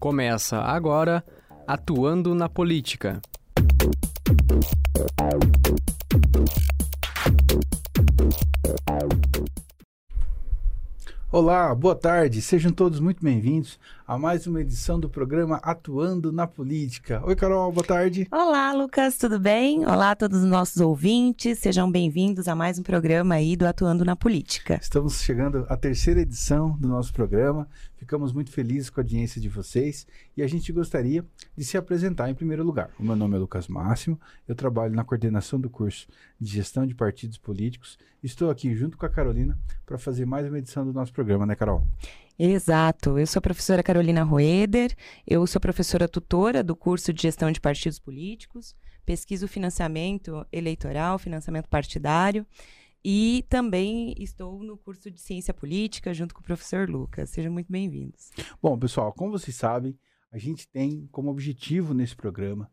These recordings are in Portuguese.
Começa agora Atuando na Política. Olá, boa tarde, sejam todos muito bem-vindos a mais uma edição do programa Atuando na Política. Oi, Carol, boa tarde. Olá, Lucas, tudo bem? Olá a todos os nossos ouvintes, sejam bem-vindos a mais um programa aí do Atuando na Política. Estamos chegando à terceira edição do nosso programa, ficamos muito felizes com a audiência de vocês e a gente gostaria de se apresentar em primeiro lugar. O meu nome é Lucas Máximo, eu trabalho na coordenação do curso de Gestão de Partidos Políticos, estou aqui junto com a Carolina para fazer mais uma edição do nosso programa, né, Carol? Exato. Eu sou a professora Carolina Roeder, eu sou professora tutora do curso de Gestão de Partidos Políticos, pesquiso financiamento eleitoral, financiamento partidário. E também estou no curso de Ciência Política junto com o professor Lucas. Sejam muito bem-vindos. Bom, pessoal, como vocês sabem, a gente tem como objetivo nesse programa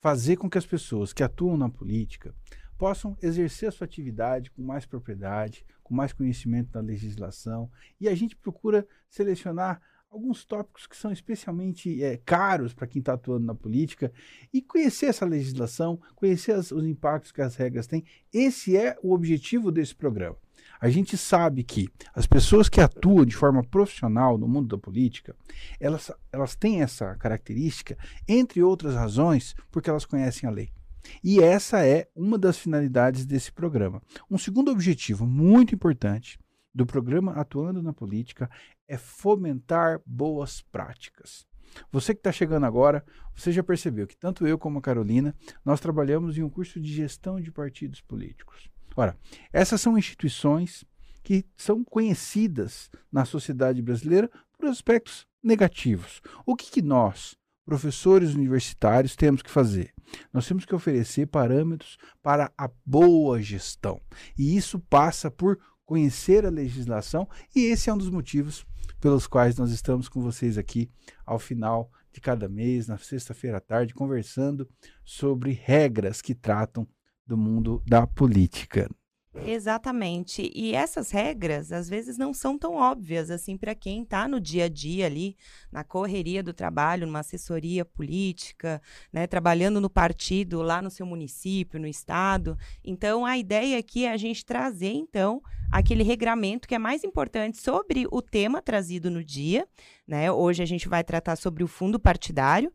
fazer com que as pessoas que atuam na política possam exercer a sua atividade com mais propriedade, com mais conhecimento da legislação. E a gente procura selecionar alguns tópicos que são especialmente é, caros para quem está atuando na política e conhecer essa legislação, conhecer as, os impactos que as regras têm. Esse é o objetivo desse programa. A gente sabe que as pessoas que atuam de forma profissional no mundo da política, elas, elas têm essa característica, entre outras razões, porque elas conhecem a lei. E essa é uma das finalidades desse programa. Um segundo objetivo muito importante do programa Atuando na Política é fomentar boas práticas. Você que está chegando agora, você já percebeu que tanto eu como a Carolina, nós trabalhamos em um curso de gestão de partidos políticos. Ora, essas são instituições que são conhecidas na sociedade brasileira por aspectos negativos. O que, que nós, professores universitários, temos que fazer? Nós temos que oferecer parâmetros para a boa gestão. E isso passa por conhecer a legislação, e esse é um dos motivos pelos quais nós estamos com vocês aqui ao final de cada mês, na sexta-feira à tarde, conversando sobre regras que tratam do mundo da política. Exatamente. E essas regras, às vezes, não são tão óbvias assim para quem está no dia a dia ali, na correria do trabalho, numa assessoria política, né, trabalhando no partido lá no seu município, no estado. Então, a ideia aqui é a gente trazer, então, aquele regramento que é mais importante sobre o tema trazido no dia. Né? Hoje a gente vai tratar sobre o fundo partidário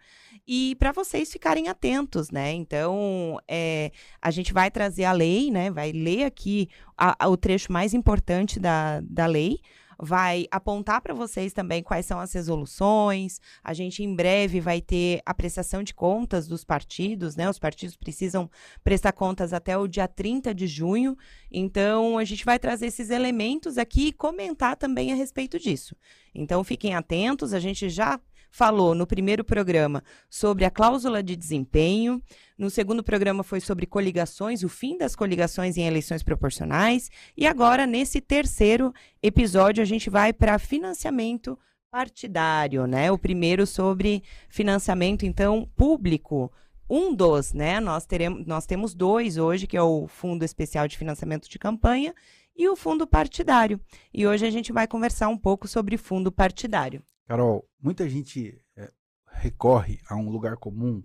e para vocês ficarem atentos, né? Então, é, a gente vai trazer a lei, né? Vai ler aqui a, a, o trecho mais importante da, da lei, vai apontar para vocês também quais são as resoluções. A gente em breve vai ter a prestação de contas dos partidos, né? Os partidos precisam prestar contas até o dia 30 de junho. Então, a gente vai trazer esses elementos aqui e comentar também a respeito disso. Então, fiquem atentos, a gente já falou no primeiro programa sobre a cláusula de desempenho, no segundo programa foi sobre coligações, o fim das coligações em eleições proporcionais, e agora, nesse terceiro episódio, a gente vai para financiamento partidário, né? O primeiro sobre financiamento, então, público. Um dos, né? Nós, teremos, nós temos dois hoje, que é o Fundo Especial de Financiamento de Campanha e o Fundo Partidário. E hoje a gente vai conversar um pouco sobre fundo partidário. Carol, muita gente é, recorre a um lugar comum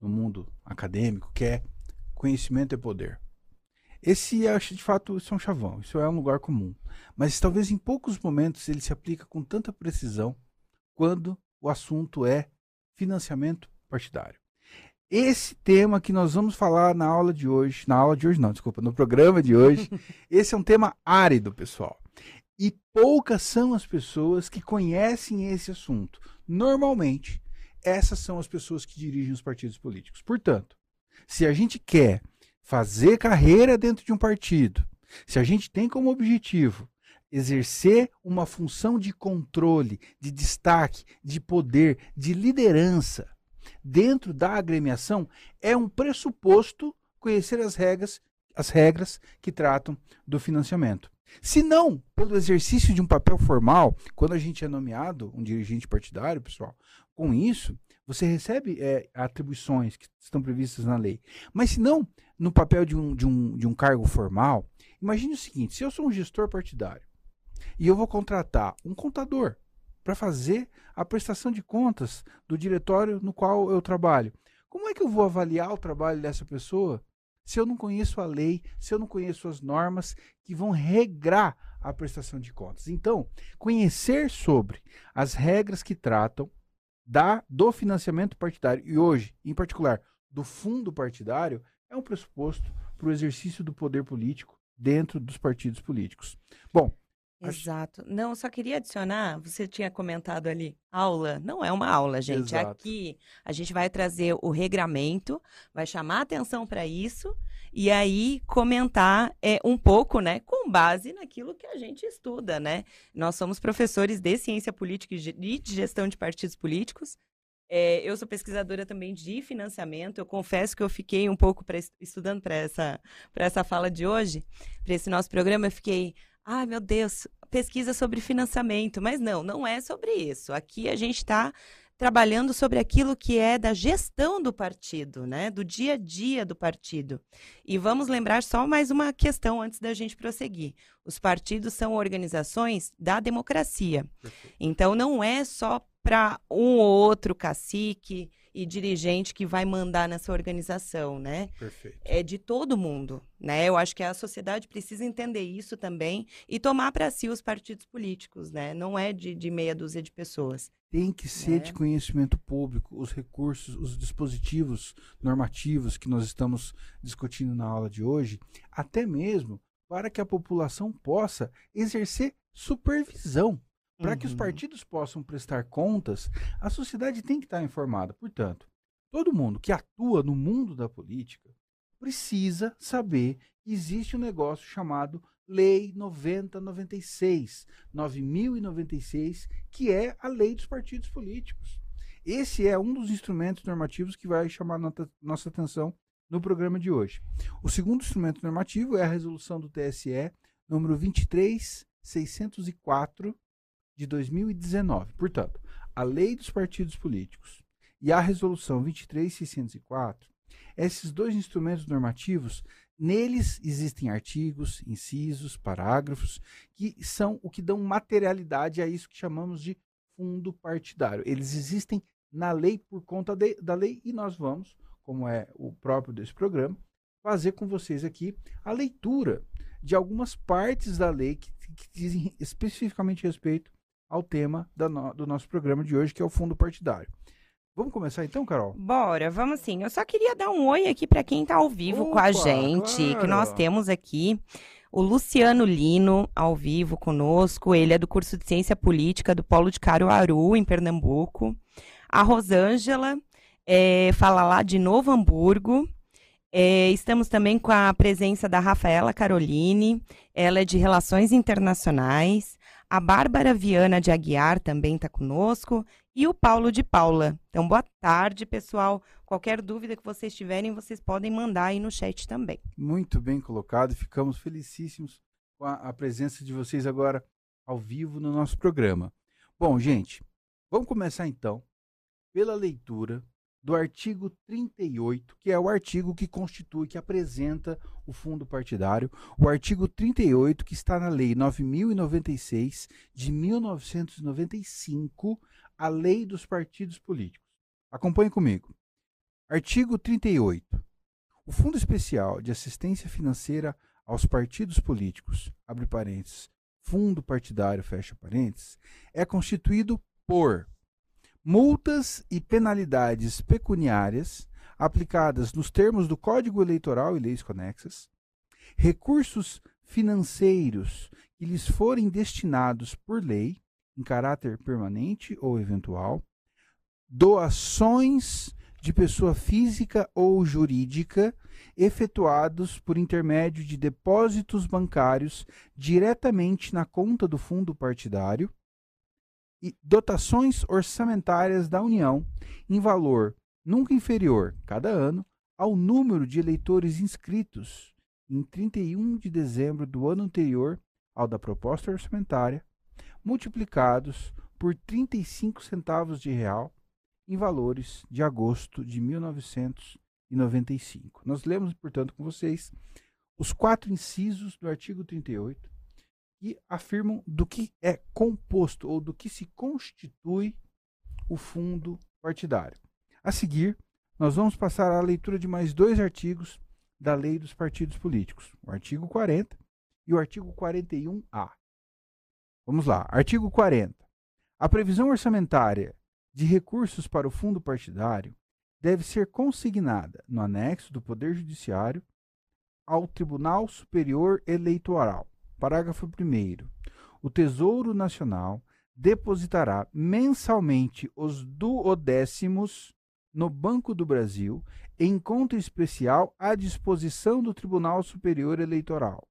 no mundo acadêmico que é conhecimento é poder. Esse, acho de fato, isso é um chavão, isso é um lugar comum. Mas talvez em poucos momentos ele se aplica com tanta precisão quando o assunto é financiamento partidário. Esse tema que nós vamos falar na aula de hoje, na aula de hoje não, desculpa, no programa de hoje, esse é um tema árido, pessoal. E poucas são as pessoas que conhecem esse assunto. Normalmente, essas são as pessoas que dirigem os partidos políticos. Portanto, se a gente quer fazer carreira dentro de um partido, se a gente tem como objetivo exercer uma função de controle, de destaque, de poder, de liderança dentro da agremiação, é um pressuposto conhecer as regras, as regras que tratam do financiamento. Se não, pelo exercício de um papel formal, quando a gente é nomeado um dirigente partidário, pessoal, com isso, você recebe é, atribuições que estão previstas na lei. Mas se não, no papel de um, de, um, de um cargo formal, imagine o seguinte: se eu sou um gestor partidário e eu vou contratar um contador para fazer a prestação de contas do diretório no qual eu trabalho. Como é que eu vou avaliar o trabalho dessa pessoa se eu não conheço a lei, se eu não conheço as normas que vão regrar a prestação de contas? Então, conhecer sobre as regras que tratam da, do financiamento partidário e hoje, em particular, do fundo partidário, é um pressuposto para o exercício do poder político dentro dos partidos políticos. Bom, Exato. Não, só queria adicionar, você tinha comentado ali, aula. Não é uma aula, gente. Exato. Aqui a gente vai trazer o regramento, vai chamar atenção para isso e aí comentar é, um pouco, né, com base naquilo que a gente estuda, né? Nós somos professores de ciência política e de gestão de partidos políticos. É, eu sou pesquisadora também de financiamento. Eu confesso que eu fiquei um pouco pra, estudando para essa, essa fala de hoje, para esse nosso programa. Eu fiquei, ai meu Deus, pesquisa sobre financiamento. Mas não, não é sobre isso. Aqui a gente está trabalhando sobre aquilo que é da gestão do partido, né? Do dia a dia do partido. E vamos lembrar só mais uma questão antes da gente prosseguir. Os partidos são organizações da democracia. Então não é só para um ou outro cacique e dirigente que vai mandar nessa organização, né? Perfeito. É de todo mundo, né? Eu acho que a sociedade precisa entender isso também e tomar para si os partidos políticos, né? Não é de, de meia dúzia de pessoas. Tem que ser É. de conhecimento público os recursos, os dispositivos normativos que nós estamos discutindo na aula de hoje, até mesmo para que a população possa exercer supervisão. Para que os Uhum. partidos possam prestar contas, a sociedade tem que estar informada. Portanto, todo mundo que atua no mundo da política precisa saber que existe um negócio chamado Lei 9096, 9096, que é a lei dos partidos políticos. Esse é um dos instrumentos normativos que vai chamar nossa atenção no programa de hoje. O segundo instrumento normativo é a resolução do TSE número 23604 de 2019. Portanto, a lei dos partidos políticos e a resolução 23604, esses dois instrumentos normativos, neles existem artigos, incisos, parágrafos que são o que dão materialidade a isso que chamamos de fundo partidário. Eles existem na lei por conta de- da lei e nós vamos, como é o próprio desse programa, fazer com vocês aqui a leitura de algumas partes da lei que, que dizem especificamente respeito ao tema no- do nosso programa de hoje, que é o fundo partidário. Vamos começar então, Carol? Bora, vamos sim. Eu só queria dar um oi aqui para quem está ao vivo com a Opa, gente, que nós claro. temos aqui o Luciano Lino ao vivo conosco. Ele é do curso de Ciência Política do Polo de Caruaru, em Pernambuco. A Rosângela eh, fala lá de Novo Hamburgo. Eh, estamos também com a presença da Rafaela Caroline, ela é de Relações Internacionais. A Bárbara Viana de Aguiar também está conosco e o Paulo de Paula. Então, boa tarde, pessoal. Qualquer dúvida que vocês tiverem, vocês podem mandar aí no chat também. Muito bem colocado. Ficamos felicíssimos com a, a presença de vocês agora ao vivo no nosso programa. Bom, gente, vamos começar então pela leitura do artigo 38, que é o artigo que constitui, que apresenta o fundo partidário, o artigo 38 que está na lei 9096 de 1995, a lei dos partidos políticos. Acompanhe comigo. Artigo 38. O Fundo Especial de Assistência Financeira aos Partidos Políticos, abre parênteses, fundo partidário, fecha parênteses, é constituído por multas e penalidades pecuniárias aplicadas nos termos do Código Eleitoral e leis conexas, recursos financeiros que lhes forem destinados por lei, em caráter permanente ou eventual, doações de pessoa física ou jurídica efetuados por intermédio de depósitos bancários diretamente na conta do fundo partidário e dotações orçamentárias da União em valor nunca inferior, cada ano, ao número de eleitores inscritos em 31 de dezembro do ano anterior ao da proposta orçamentária, multiplicados por 35 centavos de real em valores de agosto de 1995. Nós lemos, portanto, com vocês os quatro incisos do artigo 38, que afirmam do que é composto ou do que se constitui o fundo partidário. A seguir, nós vamos passar à leitura de mais dois artigos da Lei dos Partidos Políticos, o artigo 40 e o artigo 41A. Vamos lá, artigo 40. A previsão orçamentária de recursos para o fundo partidário deve ser consignada no anexo do Poder Judiciário ao Tribunal Superior Eleitoral. Parágrafo 1. O Tesouro Nacional depositará mensalmente os duodécimos no Banco do Brasil em conta especial à disposição do Tribunal Superior Eleitoral.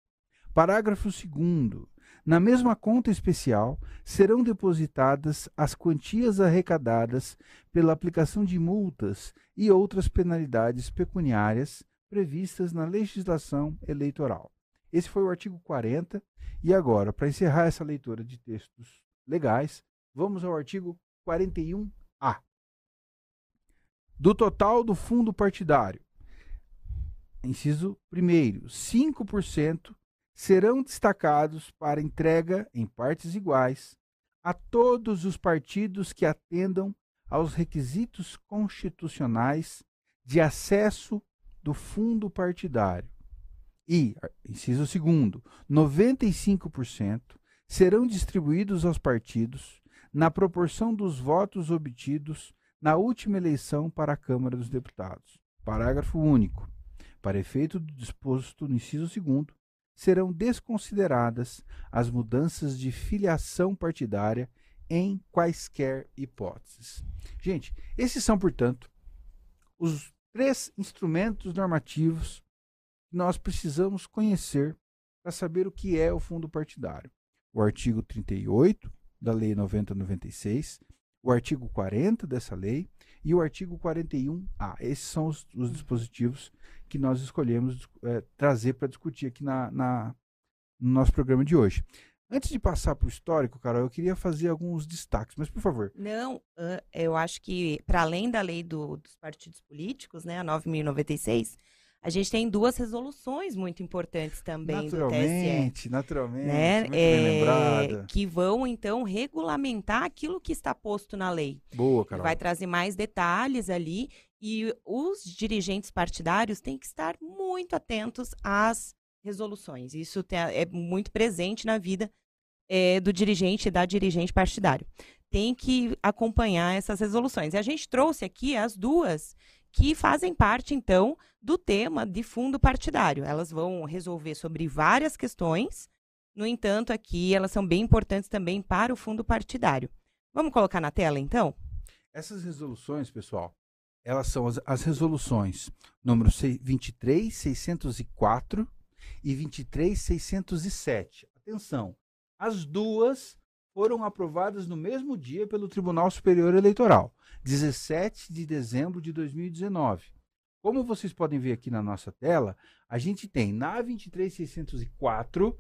Parágrafo 2. Na mesma conta especial serão depositadas as quantias arrecadadas pela aplicação de multas e outras penalidades pecuniárias previstas na legislação eleitoral. Esse foi o artigo 40. E agora, para encerrar essa leitura de textos legais, vamos ao artigo 41A. Do total do fundo partidário, inciso 1, 5% serão destacados para entrega em partes iguais a todos os partidos que atendam aos requisitos constitucionais de acesso do fundo partidário. E, inciso segundo, 95% serão distribuídos aos partidos na proporção dos votos obtidos na última eleição para a Câmara dos Deputados. Parágrafo único. Para efeito do disposto no inciso segundo, serão desconsideradas as mudanças de filiação partidária em quaisquer hipóteses. Gente, esses são, portanto, os três instrumentos normativos nós precisamos conhecer para saber o que é o fundo partidário. O artigo 38 da Lei 9096, o artigo 40 dessa lei e o artigo 41A. Esses são os, os dispositivos que nós escolhemos é, trazer para discutir aqui na, na, no nosso programa de hoje. Antes de passar para o histórico, Carol, eu queria fazer alguns destaques, mas por favor. Não, eu acho que, para além da lei do, dos partidos políticos, né, a 9.096, a gente tem duas resoluções muito importantes também do TSE. Naturalmente, naturalmente, né? muito é, Que vão, então, regulamentar aquilo que está posto na lei. Boa, Carol. Vai trazer mais detalhes ali e os dirigentes partidários têm que estar muito atentos às resoluções. Isso é muito presente na vida é, do dirigente e da dirigente partidário. Tem que acompanhar essas resoluções. E a gente trouxe aqui as duas que fazem parte, então, do tema de fundo partidário. Elas vão resolver sobre várias questões, no entanto, aqui elas são bem importantes também para o fundo partidário. Vamos colocar na tela, então? Essas resoluções, pessoal, elas são as, as resoluções número 23604 e 23607. Atenção, as duas foram aprovadas no mesmo dia pelo Tribunal Superior Eleitoral, 17 de dezembro de 2019. Como vocês podem ver aqui na nossa tela, a gente tem na 23604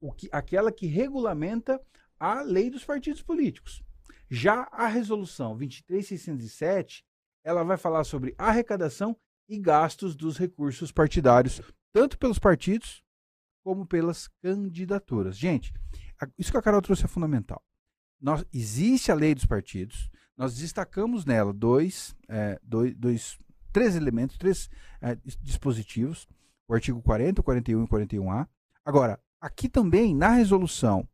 o que, aquela que regulamenta a lei dos partidos políticos. Já a resolução 23607, ela vai falar sobre arrecadação e gastos dos recursos partidários, tanto pelos partidos como pelas candidaturas. Gente, isso que a Carol trouxe é fundamental. Nós, existe a lei dos partidos, nós destacamos nela dois, é, dois, dois três elementos, três é, dispositivos, o artigo 40, 41 e 41A. Agora, aqui também, na resolução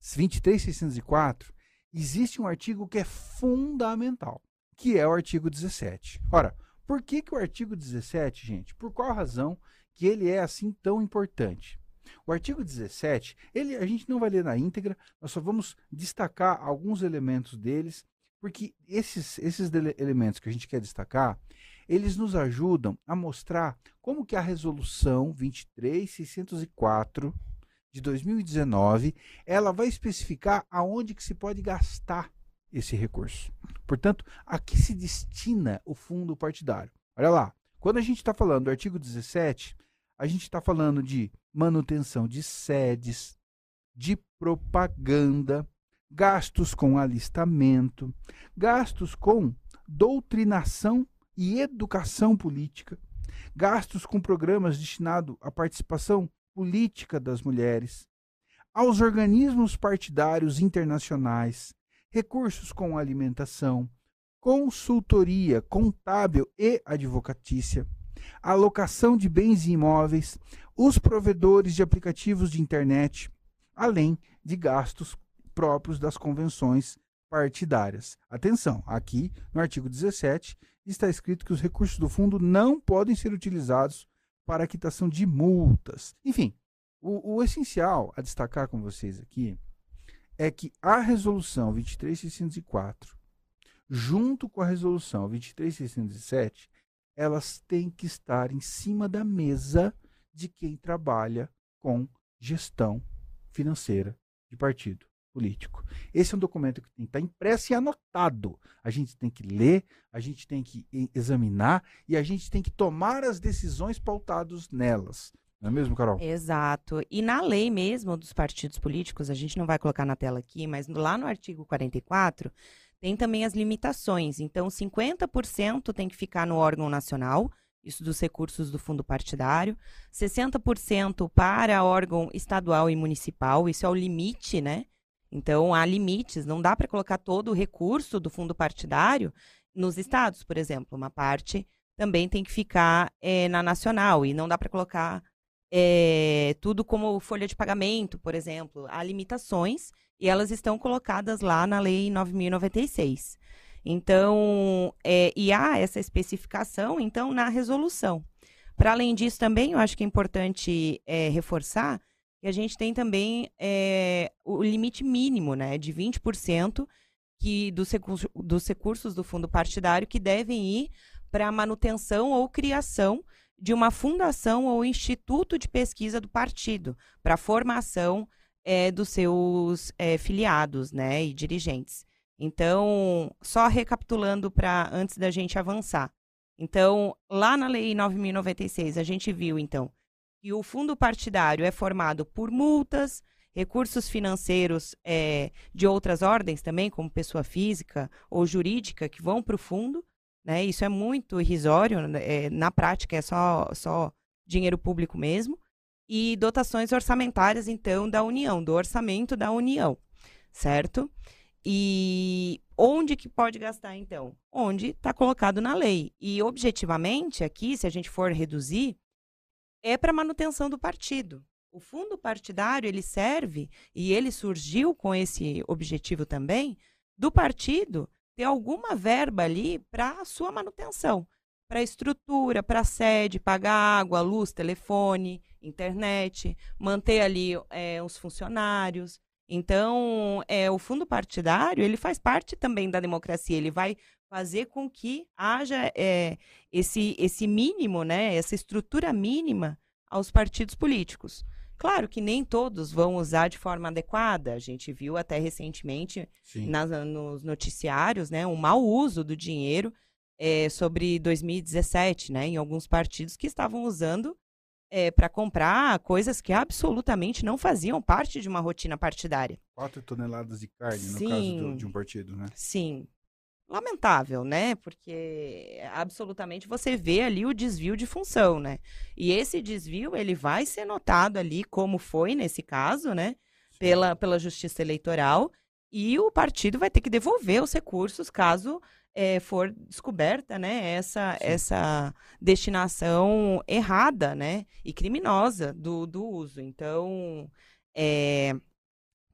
23604, existe um artigo que é fundamental, que é o artigo 17. Ora, por que, que o artigo 17, gente? Por qual razão que ele é assim tão importante? O artigo 17, ele, a gente não vai ler na íntegra, nós só vamos destacar alguns elementos deles, porque esses, esses elementos que a gente quer destacar, eles nos ajudam a mostrar como que a resolução 23604 de 2019, ela vai especificar aonde que se pode gastar esse recurso. Portanto, a que se destina o fundo partidário? Olha lá, quando a gente está falando do artigo 17, a gente está falando de manutenção de sedes, de propaganda, gastos com alistamento, gastos com doutrinação e educação política, gastos com programas destinados à participação política das mulheres, aos organismos partidários internacionais, recursos com alimentação, consultoria contábil e advocatícia, alocação de bens e imóveis, os provedores de aplicativos de internet, além de gastos próprios das convenções partidárias. Atenção, aqui no artigo 17 está escrito que os recursos do fundo não podem ser utilizados para a quitação de multas. Enfim, o, o essencial a destacar com vocês aqui é que a resolução 23604, junto com a resolução 23607, elas têm que estar em cima da mesa de quem trabalha com gestão financeira de partido político. Esse é um documento que tem que estar impresso e anotado. A gente tem que ler, a gente tem que examinar e a gente tem que tomar as decisões pautadas nelas. Não é mesmo, Carol? Exato. E na lei mesmo dos partidos políticos, a gente não vai colocar na tela aqui, mas lá no artigo 44 tem também as limitações. Então, 50% tem que ficar no órgão nacional, isso dos recursos do fundo partidário, 60% para órgão estadual e municipal, isso é o limite, né? Então, há limites, não dá para colocar todo o recurso do fundo partidário nos estados, por exemplo. Uma parte também tem que ficar é, na nacional, e não dá para colocar é, tudo como folha de pagamento, por exemplo. Há limitações e elas estão colocadas lá na Lei 9.096. Então, é, e há essa especificação, então, na resolução. Para além disso, também eu acho que é importante reforçar que a gente tem também é, o limite mínimo né, de 20% que, dos, recursos, dos recursos do fundo partidário que devem ir para a manutenção ou criação de uma fundação ou instituto de pesquisa do partido, para a formação é, dos seus é, filiados né, e dirigentes. Então, só recapitulando para antes da gente avançar. Então, lá na Lei 9.096, a gente viu, então, que o fundo partidário é formado por multas, recursos financeiros é, de outras ordens também, como pessoa física ou jurídica, que vão para o fundo, né? Isso é muito irrisório, é, na prática é só, só dinheiro público mesmo. E dotações orçamentárias, então, da União, do orçamento da União, certo? E onde que pode gastar, então? Onde está colocado na lei. E, objetivamente, aqui, se a gente for reduzir, é para manutenção do partido. O fundo partidário, ele serve, e ele surgiu com esse objetivo também, do partido ter alguma verba ali para a sua manutenção, para estrutura, para sede, pagar água, luz, telefone, internet, manter ali é, os funcionários. Então, é, o fundo partidário ele faz parte também da democracia. Ele vai fazer com que haja é, esse, esse mínimo, né, essa estrutura mínima aos partidos políticos. Claro que nem todos vão usar de forma adequada. A gente viu até recentemente nas, nos noticiários né, um mau uso do dinheiro é, sobre 2017, né, em alguns partidos que estavam usando é, para comprar coisas que absolutamente não faziam parte de uma rotina partidária. Quatro toneladas de carne, Sim. no caso do, de um partido, né? Sim lamentável, né? Porque absolutamente você vê ali o desvio de função, né? E esse desvio ele vai ser notado ali como foi nesse caso, né? Pela, pela Justiça Eleitoral e o partido vai ter que devolver os recursos caso é, for descoberta, né? Essa essa destinação errada, né? E criminosa do, do uso. Então é,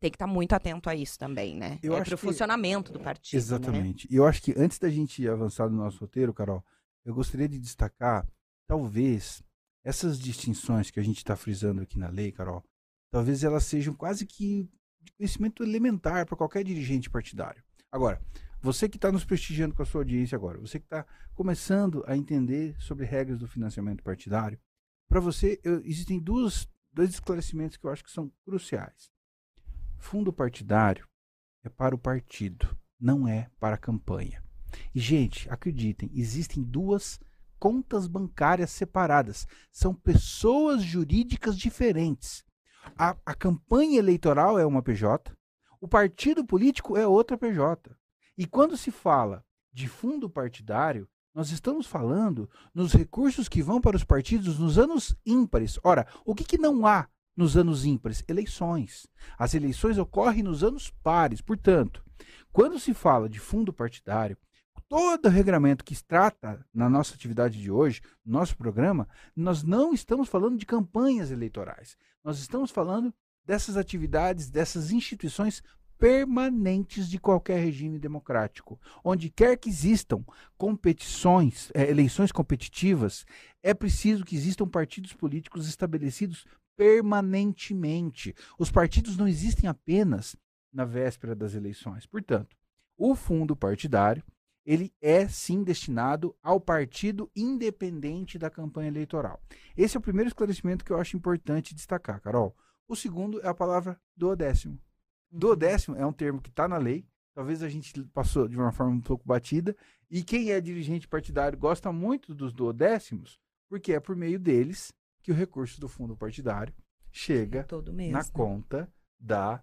tem que estar tá muito atento a isso também, né? Eu é para o funcionamento do partido. Né? Exatamente. E né? eu acho que antes da gente avançar no nosso roteiro, Carol, eu gostaria de destacar, talvez, essas distinções que a gente está frisando aqui na lei, Carol, talvez elas sejam quase que de conhecimento elementar para qualquer dirigente partidário. Agora, você que está nos prestigiando com a sua audiência agora, você que está começando a entender sobre regras do financiamento partidário, para você eu, existem duas, dois esclarecimentos que eu acho que são cruciais. Fundo partidário é para o partido, não é para a campanha. E, gente, acreditem, existem duas contas bancárias separadas. São pessoas jurídicas diferentes. A, a campanha eleitoral é uma PJ, o partido político é outra PJ. E quando se fala de fundo partidário, nós estamos falando nos recursos que vão para os partidos nos anos ímpares. Ora, o que, que não há nos anos ímpares? Eleições. As eleições ocorrem nos anos pares. Portanto, quando se fala de fundo partidário, todo o regramento que se trata na nossa atividade de hoje, no nosso programa, nós não estamos falando de campanhas eleitorais. Nós estamos falando dessas atividades, dessas instituições permanentes de qualquer regime democrático. Onde quer que existam competições, é, eleições competitivas, é preciso que existam partidos políticos estabelecidos permanentemente. Os partidos não existem apenas na véspera das eleições. Portanto, o fundo partidário ele é sim destinado ao partido independente da campanha eleitoral. Esse é o primeiro esclarecimento que eu acho importante destacar, Carol. O segundo é a palavra duodécimo. Duodécimo é um termo que está na lei, talvez a gente passou de uma forma um pouco batida, e quem é dirigente partidário gosta muito dos duodécimos, porque é por meio deles que o recurso do fundo partidário chega Todo mês, na né? conta da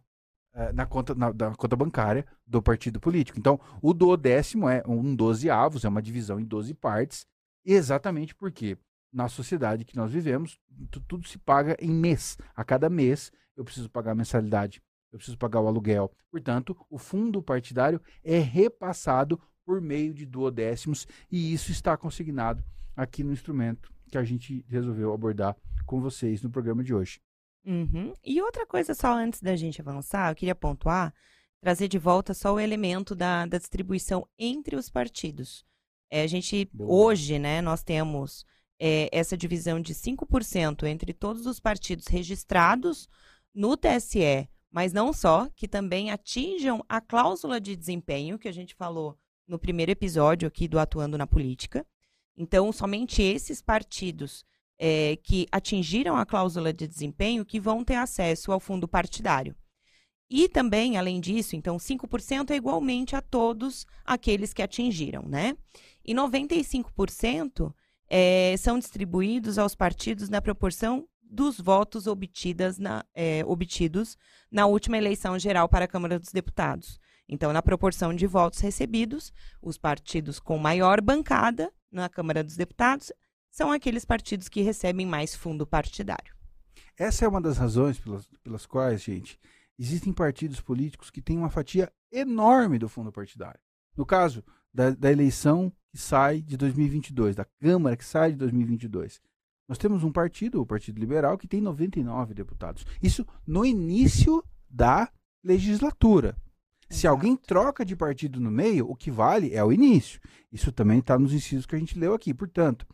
eh, na conta, na, da conta bancária do partido político. Então, o duodécimo é um dozeavos, é uma divisão em 12 partes, exatamente porque na sociedade que nós vivemos, tu- tudo se paga em mês. A cada mês eu preciso pagar a mensalidade, eu preciso pagar o aluguel. Portanto, o fundo partidário é repassado por meio de duodécimos e isso está consignado aqui no instrumento que a gente resolveu abordar com vocês no programa de hoje. Uhum. E outra coisa, só antes da gente avançar, eu queria pontuar, trazer de volta só o elemento da, da distribuição entre os partidos. É, a gente, Boa. hoje, né, nós temos é, essa divisão de 5% entre todos os partidos registrados no TSE, mas não só, que também atinjam a cláusula de desempenho, que a gente falou no primeiro episódio aqui do Atuando na Política. Então, somente esses partidos é, que atingiram a cláusula de desempenho que vão ter acesso ao fundo partidário. E também, além disso, então, 5% é igualmente a todos aqueles que atingiram, né? E 95% é, são distribuídos aos partidos na proporção dos votos obtidas na, é, obtidos na última eleição geral para a Câmara dos Deputados. Então, na proporção de votos recebidos, os partidos com maior bancada na Câmara dos Deputados são aqueles partidos que recebem mais fundo partidário. Essa é uma das razões pelas, pelas quais, gente, existem partidos políticos que têm uma fatia enorme do fundo partidário. No caso da, da eleição que sai de 2022, da Câmara que sai de 2022, nós temos um partido, o Partido Liberal, que tem 99 deputados. Isso no início da legislatura. Se alguém troca de partido no meio, o que vale é o início. Isso também está nos incisos que a gente leu aqui. Portanto,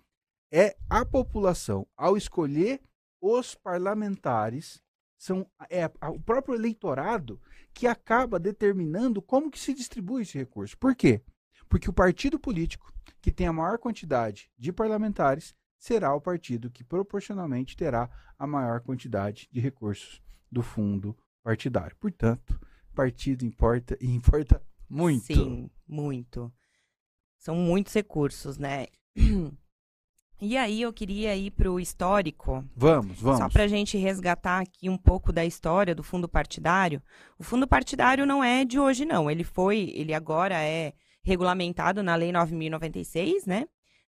é a população, ao escolher os parlamentares, são, é o próprio eleitorado que acaba determinando como que se distribui esse recurso. Por quê? Porque o partido político que tem a maior quantidade de parlamentares será o partido que proporcionalmente terá a maior quantidade de recursos do fundo partidário. Portanto, partido importa e importa muito. Sim, muito. São muitos recursos, né? E aí eu queria ir para o histórico, Vamos, vamos. só para a gente resgatar aqui um pouco da história do fundo partidário. O fundo partidário não é de hoje, não. Ele foi, ele agora é regulamentado na Lei 9.096, né?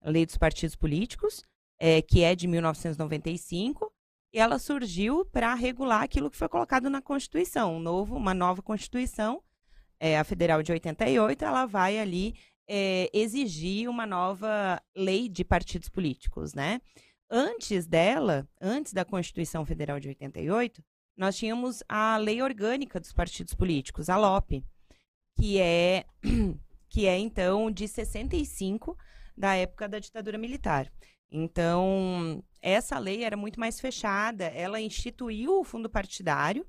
Lei dos Partidos Políticos, é, que é de 1995. Ela surgiu para regular aquilo que foi colocado na Constituição, um novo, uma nova Constituição, é, a Federal de 88, ela vai ali é, exigir uma nova lei de partidos políticos, né? Antes dela, antes da Constituição Federal de 88, nós tínhamos a Lei Orgânica dos Partidos Políticos, a LOP, que é que é então de 65 da época da ditadura militar. Então, essa lei era muito mais fechada, ela instituiu o fundo partidário.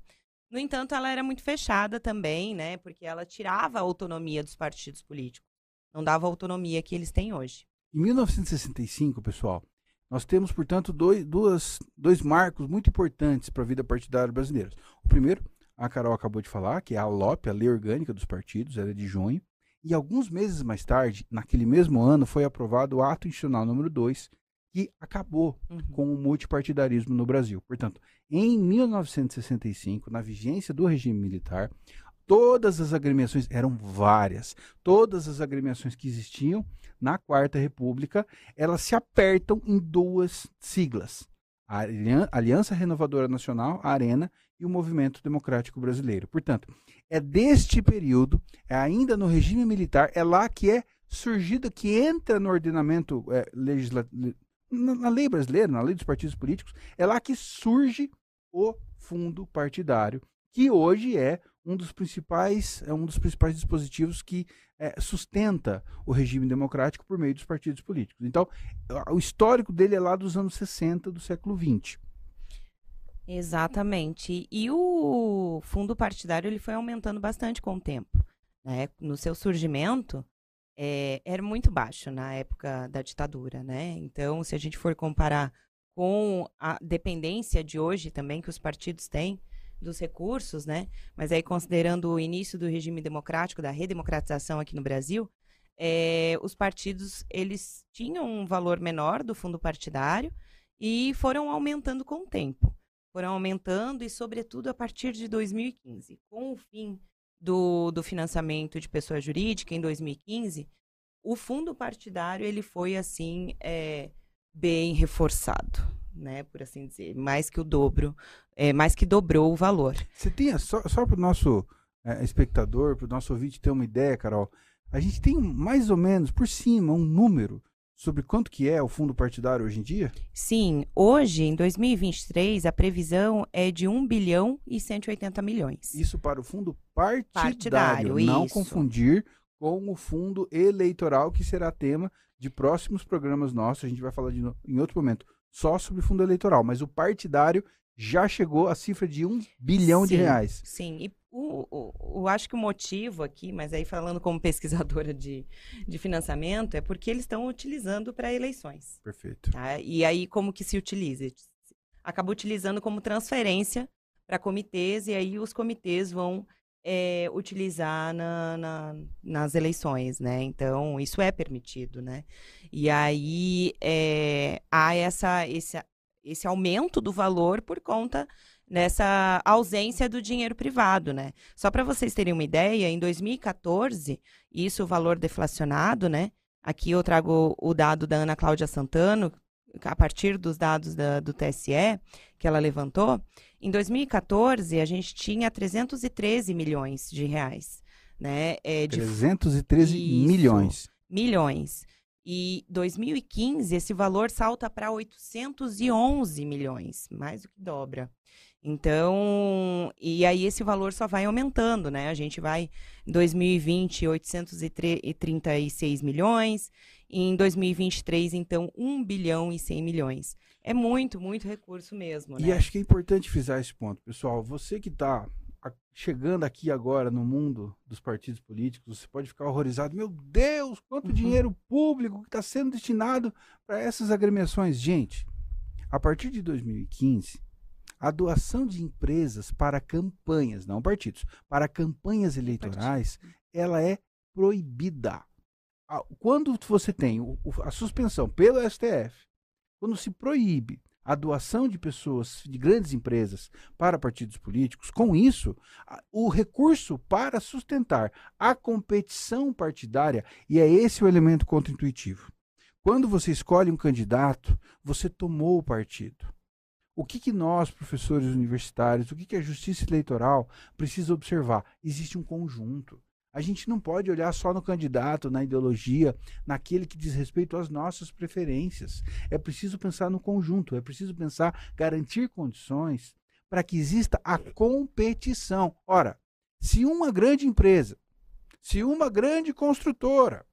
No entanto, ela era muito fechada também, né? Porque ela tirava a autonomia dos partidos políticos. Não dava a autonomia que eles têm hoje. Em 1965, pessoal, nós temos, portanto, dois, duas, dois marcos muito importantes para a vida partidária brasileira. O primeiro, a Carol acabou de falar, que é a LOP, a Lei Orgânica dos Partidos, ela é de junho. E alguns meses mais tarde, naquele mesmo ano, foi aprovado o Ato Institucional número 2, que acabou Uhum. com o multipartidarismo no Brasil. Portanto, em 1965, na vigência do regime militar, todas as agremiações eram várias. Todas as agremiações que existiam na Quarta República, elas se apertam em duas siglas: a Aliança Renovadora Nacional, a Arena e o Movimento Democrático Brasileiro. Portanto, é deste período, é ainda no regime militar, é lá que é surgido, que entra no ordenamento é, legislativo, na lei brasileira, na lei dos partidos políticos, é lá que surge o fundo partidário, que hoje é um dos principais, é um dos principais dispositivos que é, sustenta o regime democrático por meio dos partidos políticos. Então, o histórico dele é lá dos anos 60 do século 20. Exatamente. E o fundo partidário ele foi aumentando bastante com o tempo. Né? No seu surgimento, é, era muito baixo na época da ditadura. Né? Então, se a gente for comparar com a dependência de hoje também que os partidos têm, dos recursos, né? Mas aí considerando o início do regime democrático, da redemocratização aqui no Brasil, é, os partidos eles tinham um valor menor do fundo partidário e foram aumentando com o tempo. Foram aumentando e, sobretudo, a partir de 2015. Com o fim do, do financiamento de pessoa jurídica em 2015, o fundo partidário ele foi assim é, bem reforçado né, por assim dizer, mais que o dobro, é, mais que dobrou o valor. Você tem, só, só para o nosso é, espectador, para o nosso ouvinte ter uma ideia, Carol, a gente tem mais ou menos, por cima, um número sobre quanto que é o fundo partidário hoje em dia? Sim, hoje, em 2023, a previsão é de 1 bilhão e 180 milhões. Isso para o fundo partidário, partidário não isso. confundir com o fundo eleitoral, que será tema de próximos programas nossos, a gente vai falar de, em outro momento só sobre fundo eleitoral, mas o partidário já chegou à cifra de um bilhão sim, de reais. Sim, e o, o, o, acho que o motivo aqui, mas aí falando como pesquisadora de, de financiamento, é porque eles estão utilizando para eleições. Perfeito. Tá? E aí, como que se utiliza? Acaba utilizando como transferência para comitês, e aí os comitês vão é, utilizar na, na, nas eleições, né? Então, isso é permitido, né? E aí é, há essa, esse, esse aumento do valor por conta dessa ausência do dinheiro privado, né? Só para vocês terem uma ideia, em 2014, isso o valor deflacionado, né? Aqui eu trago o dado da Ana Cláudia Santano, a partir dos dados da, do TSE que ela levantou, em 2014 a gente tinha 313 milhões de reais, né? É, de... 313 Isso, milhões. Milhões. E 2015 esse valor salta para 811 milhões, mais do que dobra. Então, e aí esse valor só vai aumentando, né? A gente vai em 2020 836 milhões, e em 2023 então 1 bilhão e 100 milhões. É muito, muito recurso mesmo, né? E acho que é importante frisar esse ponto, pessoal. Você que está chegando aqui agora no mundo dos partidos políticos, você pode ficar horrorizado. Meu Deus, quanto uhum. dinheiro público que está sendo destinado para essas agremiações. Gente, a partir de 2015, a doação de empresas para campanhas, não partidos, para campanhas eleitorais, ela é proibida. Quando você tem a suspensão pelo STF, quando se proíbe a doação de pessoas, de grandes empresas, para partidos políticos, com isso, o recurso para sustentar a competição partidária, e é esse o elemento contraintuitivo. Quando você escolhe um candidato, você tomou o partido. O que, que nós, professores universitários, o que, que a justiça eleitoral precisa observar? Existe um conjunto. A gente não pode olhar só no candidato, na ideologia, naquele que diz respeito às nossas preferências. É preciso pensar no conjunto, é preciso pensar, garantir condições para que exista a competição. Ora, se uma grande empresa, se uma grande construtora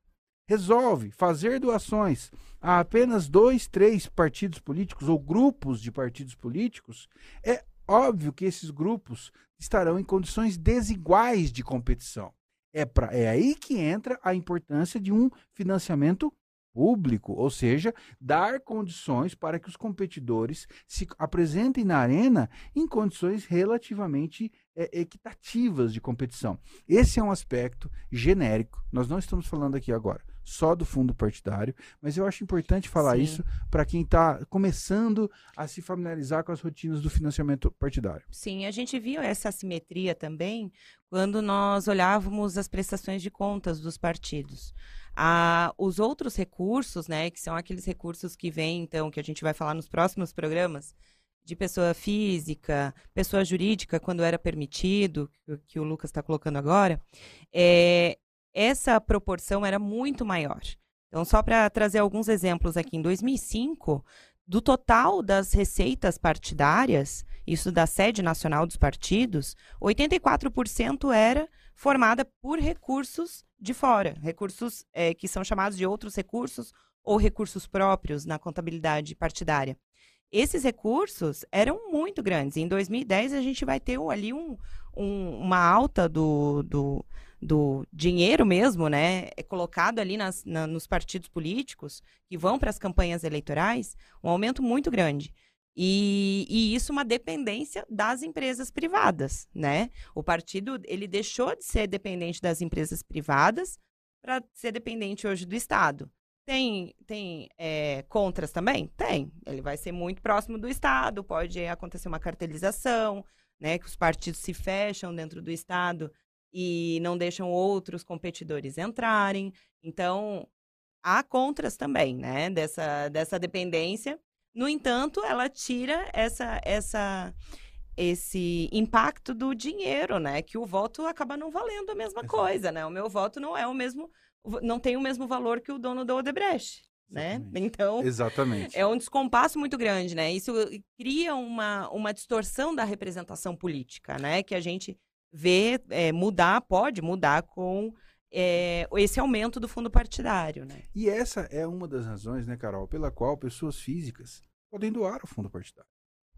resolve fazer doações a apenas dois, três partidos políticos ou grupos de partidos políticos, é óbvio que esses grupos estarão em condições desiguais de competição. É, pra, é aí que entra a importância de um financiamento público, ou seja, dar condições para que os competidores se apresentem na arena em condições relativamente é, equitativas de competição. Esse é um aspecto genérico. Nós não estamos falando aqui agora só do fundo partidário, mas eu acho importante falar Sim. isso para quem está começando a se familiarizar com as rotinas do financiamento partidário. Sim, a gente viu essa assimetria também quando nós olhávamos as prestações de contas dos partidos. a, os outros recursos, né, que são aqueles recursos que vêm, então, que a gente vai falar nos próximos programas, de pessoa física, pessoa jurídica, quando era permitido, que, que o Lucas está colocando agora, é, essa proporção era muito maior. Então, só para trazer alguns exemplos aqui, em 2005, do total das receitas partidárias, isso da sede nacional dos partidos, 84% era formada por recursos de fora, recursos é, que são chamados de outros recursos ou recursos próprios na contabilidade partidária. Esses recursos eram muito grandes. Em 2010, a gente vai ter ali um, um, uma alta do, do, do, dinheiro mesmo, né? É colocado ali nas, na, nos partidos políticos que vão para as campanhas eleitorais, um aumento muito grande. E, e, isso uma dependência das empresas privadas, né? O partido ele deixou de ser dependente das empresas privadas para ser dependente hoje do Estado. Tem, tem é, contras também? Tem. Ele vai ser muito próximo do Estado, pode acontecer uma cartelização, né? Que os partidos se fecham dentro do Estado e não deixam outros competidores entrarem. Então, há contras também, né? Dessa, dessa dependência no entanto, ela tira essa, essa, esse impacto do dinheiro, né? Que o voto acaba não valendo a mesma Exato. coisa, né? O meu voto não é o mesmo, não tem o mesmo valor que o dono do Odebrecht. Né? Então, Exatamente. é um descompasso muito grande, né? Isso cria uma, uma distorção da representação política, né? Que a gente vê é, mudar, pode mudar com é, esse aumento do fundo partidário, né? E essa é uma das razões, né, Carol, pela qual pessoas físicas podem doar o fundo partidário.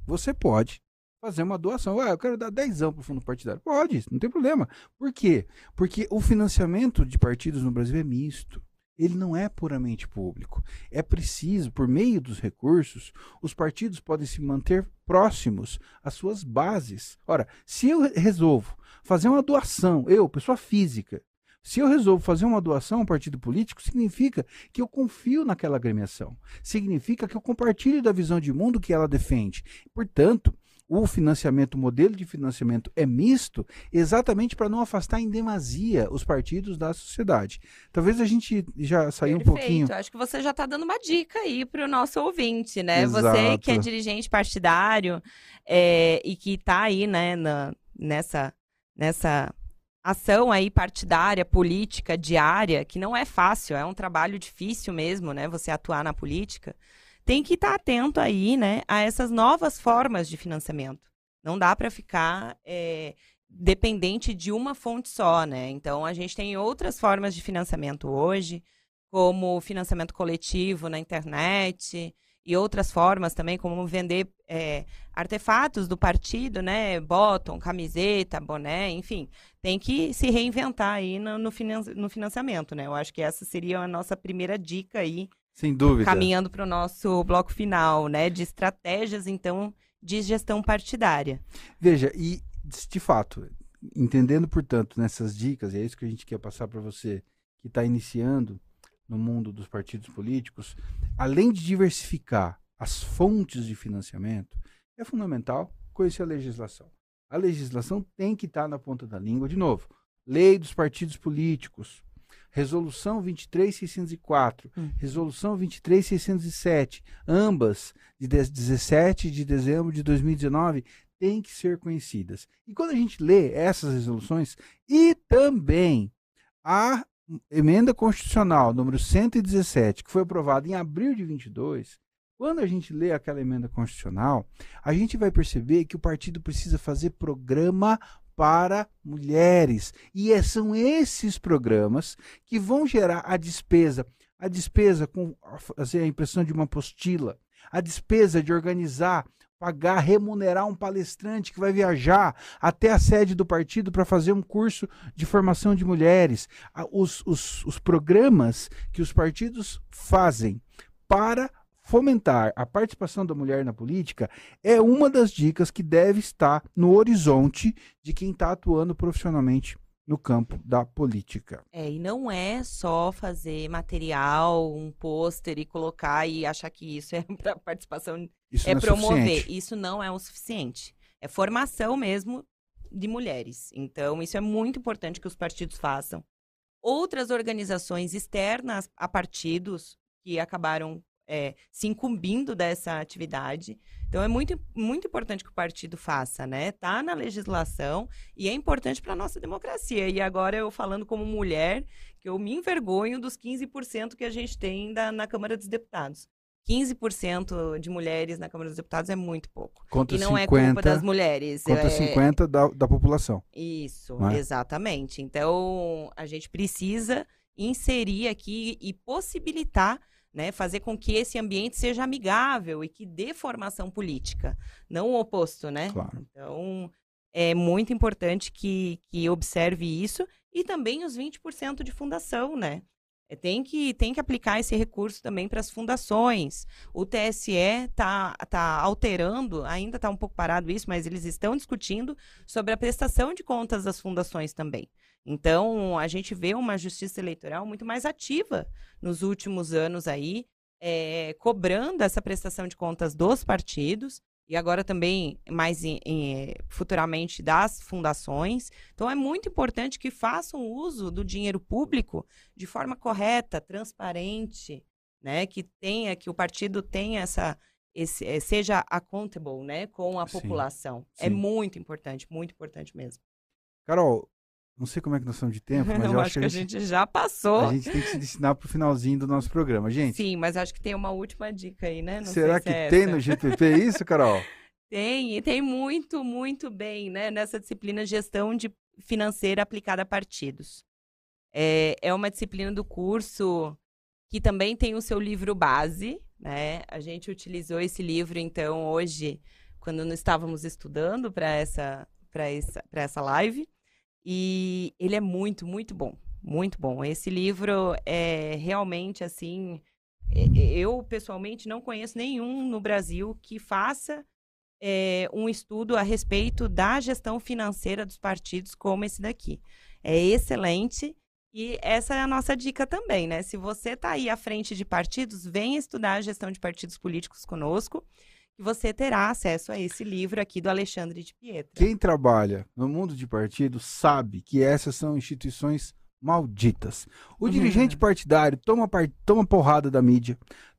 Você pode fazer uma doação. Ah, eu quero dar 10 para o fundo partidário. Pode, não tem problema. Por quê? Porque o financiamento de partidos no Brasil é misto. Ele não é puramente público. É preciso, por meio dos recursos, os partidos podem se manter próximos às suas bases. Ora, se eu resolvo fazer uma doação, eu, pessoa física, se eu resolvo fazer uma doação a um partido político, significa que eu confio naquela agremiação. Significa que eu compartilho da visão de mundo que ela defende. Portanto, o financiamento, o modelo de financiamento é misto, exatamente para não afastar em demasia os partidos da sociedade. Talvez a gente já saiu Perfeito. um pouquinho. Acho que você já está dando uma dica aí para o nosso ouvinte, né? Exato. Você que é dirigente partidário é, e que está aí, né, na, nessa, nessa ação aí partidária, política, diária, que não é fácil, é um trabalho difícil mesmo, né? Você atuar na política, tem que estar atento aí, né, a essas novas formas de financiamento. Não dá para ficar é, dependente de uma fonte só, né? Então a gente tem outras formas de financiamento hoje, como financiamento coletivo na internet e outras formas também, como vender é, artefatos do partido, né? Bottom, camiseta, boné, enfim. Tem que se reinventar aí no, no financiamento, né? Eu acho que essa seria a nossa primeira dica aí. Sem dúvida. Caminhando para o nosso bloco final, né? De estratégias, então, de gestão partidária. Veja, e de fato, entendendo, portanto, nessas dicas, e é isso que a gente quer passar para você que está iniciando no mundo dos partidos políticos, além de diversificar as fontes de financiamento, é fundamental conhecer a legislação. A legislação tem que estar na ponta da língua, de novo. Lei dos partidos políticos, Resolução 23604, hum. Resolução 23607, ambas de 17 de dezembro de 2019, têm que ser conhecidas. E quando a gente lê essas resoluções e também a emenda constitucional número 117, que foi aprovada em abril de 22, quando a gente lê aquela emenda constitucional, a gente vai perceber que o partido precisa fazer programa para mulheres. E é, são esses programas que vão gerar a despesa. A despesa com fazer a impressão de uma apostila, a despesa de organizar pagar, remunerar um palestrante que vai viajar até a sede do partido para fazer um curso de formação de mulheres. Os, os, os programas que os partidos fazem para fomentar a participação da mulher na política é uma das dicas que deve estar no horizonte de quem está atuando profissionalmente no campo da política. É, e não é só fazer material, um pôster e colocar e achar que isso é para participação, isso é, é promover. Suficiente. Isso não é o suficiente. É formação mesmo de mulheres. Então, isso é muito importante que os partidos façam. outras organizações externas a partidos que acabaram é, se incumbindo dessa atividade. Então é muito, muito importante que o partido faça, né? Tá na legislação e é importante para a nossa democracia. E agora eu falando como mulher, que eu me envergonho dos 15% que a gente tem da, na Câmara dos Deputados. 15% de mulheres na Câmara dos Deputados é muito pouco. Contra e não 50, é culpa das mulheres. Contra é... 50% da, da população. Isso, é? exatamente. Então, a gente precisa inserir aqui e possibilitar, né, fazer com que esse ambiente seja amigável e que dê formação política, não o oposto, né? Claro. Então, é muito importante que, que observe isso e também os 20% de fundação, né? É, Tem que, tem que aplicar esse recurso também para as fundações. O TSE está tá alterando, ainda está um pouco parado isso, mas eles estão discutindo sobre a prestação de contas das fundações também. Então, a gente vê uma justiça eleitoral muito mais ativa nos últimos anos aí, é, cobrando essa prestação de contas dos partidos e agora também mais em- em, futuramente das fundações. Então é muito importante que façam uso do dinheiro público de forma correta, transparente, né? Que tenha que o partido tenha essa esse, eh, seja accountable, né, com a Sim, população. É sim. muito importante, muito importante mesmo. Carol, não sei como é que nós estamos de tempo, mas eu, acho que a gente já passou. a gente tem que se destinar para o finalzinho do nosso programa. Gente, Sim, mas acho que tem uma última dica aí, né? Não será sei se que é tem essa. no GPP isso, Carol? Tem, e tem muito, muito bem, né? Nessa disciplina gestão de financeira aplicada a partidos. É, é uma disciplina do curso que também tem o seu livro base, né? A gente utilizou esse livro, então, hoje, quando não estávamos estudando para essa, essa, para essa live. E ele é muito, muito bom. Muito bom. Esse livro é realmente assim. Eu, pessoalmente, não conheço nenhum no Brasil que faça é, um estudo a respeito da gestão financeira dos partidos como esse daqui. É excelente. E essa é a nossa dica também, né? Se você está aí à frente de partidos, venha estudar a gestão de partidos políticos conosco, que você terá acesso a esse livro aqui do Alexandre de Pietra. Quem trabalha no mundo de partido sabe que essas são instituições malditas. O Uhum. dirigente partidário toma, par- toma porrada da mídia,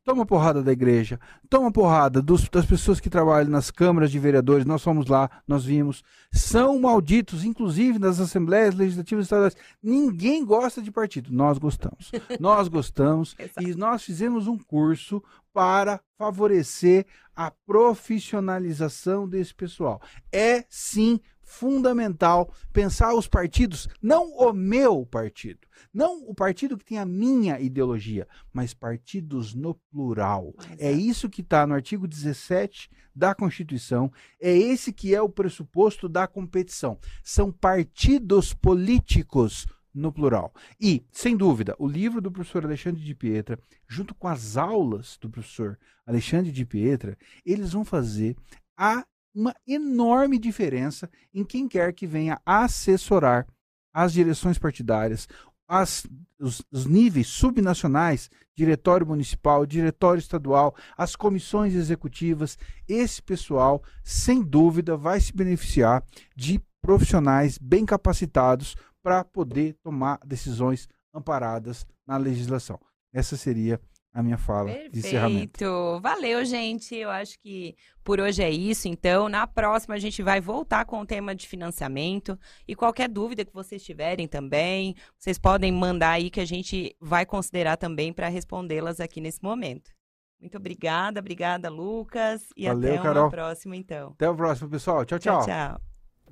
toma porrada da igreja, toma porrada dos- das pessoas que trabalham nas câmaras de vereadores. Nós fomos lá, nós vimos. São malditos, inclusive nas assembleias legislativas estaduais. Ninguém gosta de partido. Nós gostamos. Nós gostamos e nós fizemos um curso para favorecer a profissionalização desse pessoal. É sim fundamental pensar os partidos, não o meu partido, não o partido que tem a minha ideologia, mas partidos no plural. É isso que está no artigo 17 da Constituição, é esse que é o pressuposto da competição. São partidos políticos no plural. E, sem dúvida, o livro do professor Alexandre de Pietra, junto com as aulas do professor Alexandre de Pietra, eles vão fazer a uma enorme diferença em quem quer que venha assessorar as direções partidárias, as, os, os níveis subnacionais, diretório municipal, diretório estadual, as comissões executivas. Esse pessoal, sem dúvida, vai se beneficiar de profissionais bem capacitados para poder tomar decisões amparadas na legislação. Essa seria a minha fala de encerramento. Perfeito. Valeu, gente. Eu acho que por hoje é isso. Então, na próxima a gente vai voltar com o tema de financiamento e qualquer dúvida que vocês tiverem também, vocês podem mandar aí que a gente vai considerar também para respondê-las aqui nesse momento. Muito obrigada, obrigada, Lucas, e Valeu, até Carol. uma próxima então. Até o próximo, pessoal. Tchau, tchau. tchau. tchau.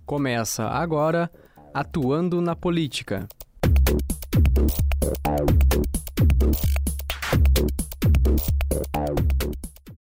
Começa agora Atuando na Política. Thank you.